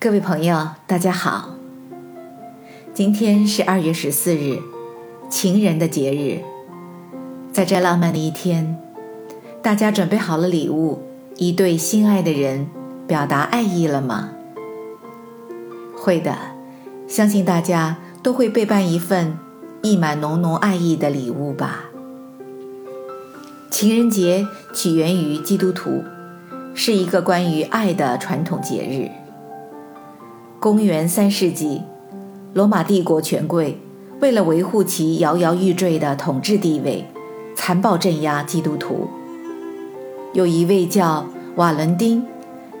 各位朋友，大家好。今天是二月十四日，情人的节日。在这浪漫的一天，大家准备好了礼物，一对心爱的人表达爱意了吗？会的，相信大家都会备办一份溢满浓浓爱意的礼物吧。情人节起源于基督徒，是一个关于爱的传统节日。公元三世纪。罗马帝国权贵为了维护其摇摇欲坠的统治地位，残暴镇压基督徒。有一位叫瓦伦丁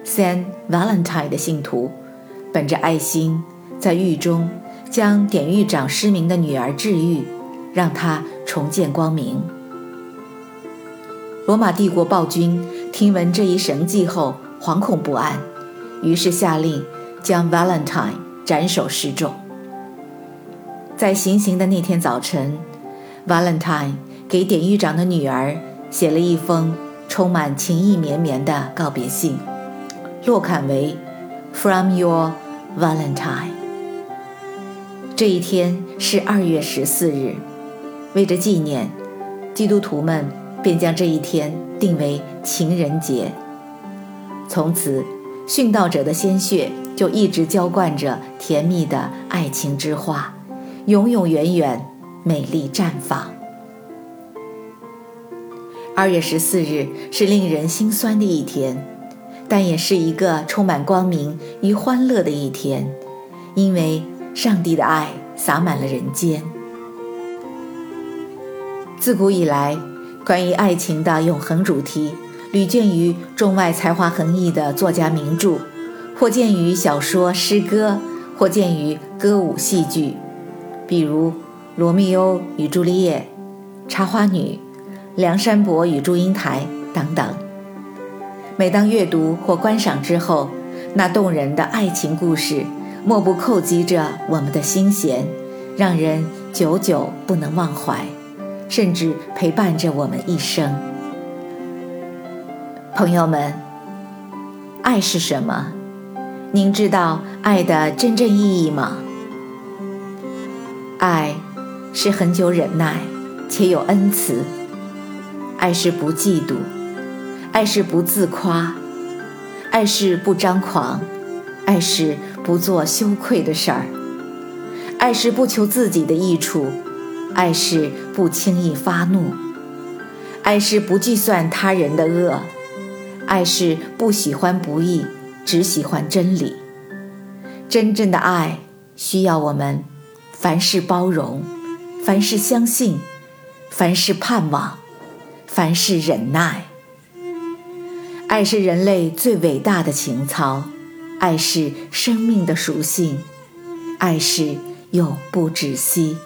（San Valentine） 的信徒，本着爱心，在狱中将典狱长失明的女儿治愈，让她重见光明。罗马帝国暴君听闻这一神迹后，惶恐不安，于是下令将 Valentine 斩首示众。在行刑的那天早晨，Valentine 给典狱长的女儿写了一封充满情意绵绵的告别信，落款为 “From Your Valentine”。这一天是二月十四日，为着纪念，基督徒们便将这一天定为情人节。从此，殉道者的鲜血就一直浇灌着甜蜜的爱情之花。永永远远，美丽绽放。二月十四日是令人心酸的一天，但也是一个充满光明与欢乐的一天，因为上帝的爱洒满了人间。自古以来，关于爱情的永恒主题，屡见于中外才华横溢的作家名著，或见于小说、诗歌，或见于歌舞戏剧。比如《罗密欧与朱丽叶》《茶花女》《梁山伯与祝英台》等等。每当阅读或观赏之后，那动人的爱情故事莫不叩击着我们的心弦，让人久久不能忘怀，甚至陪伴着我们一生。朋友们，爱是什么？您知道爱的真正意义吗？爱，是很久忍耐且有恩慈；爱是不嫉妒；爱是不自夸；爱是不张狂；爱是不做羞愧的事儿；爱是不求自己的益处；爱是不轻易发怒；爱是不计算他人的恶；爱是不喜欢不义，只喜欢真理。真正的爱需要我们。凡事包容，凡事相信，凡事盼望，凡事忍耐。爱是人类最伟大的情操，爱是生命的属性，爱是永不止息。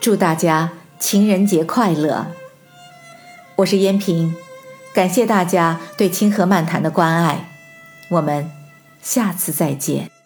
祝大家情人节快乐！我是燕平，感谢大家对清河漫谈的关爱，我们下次再见。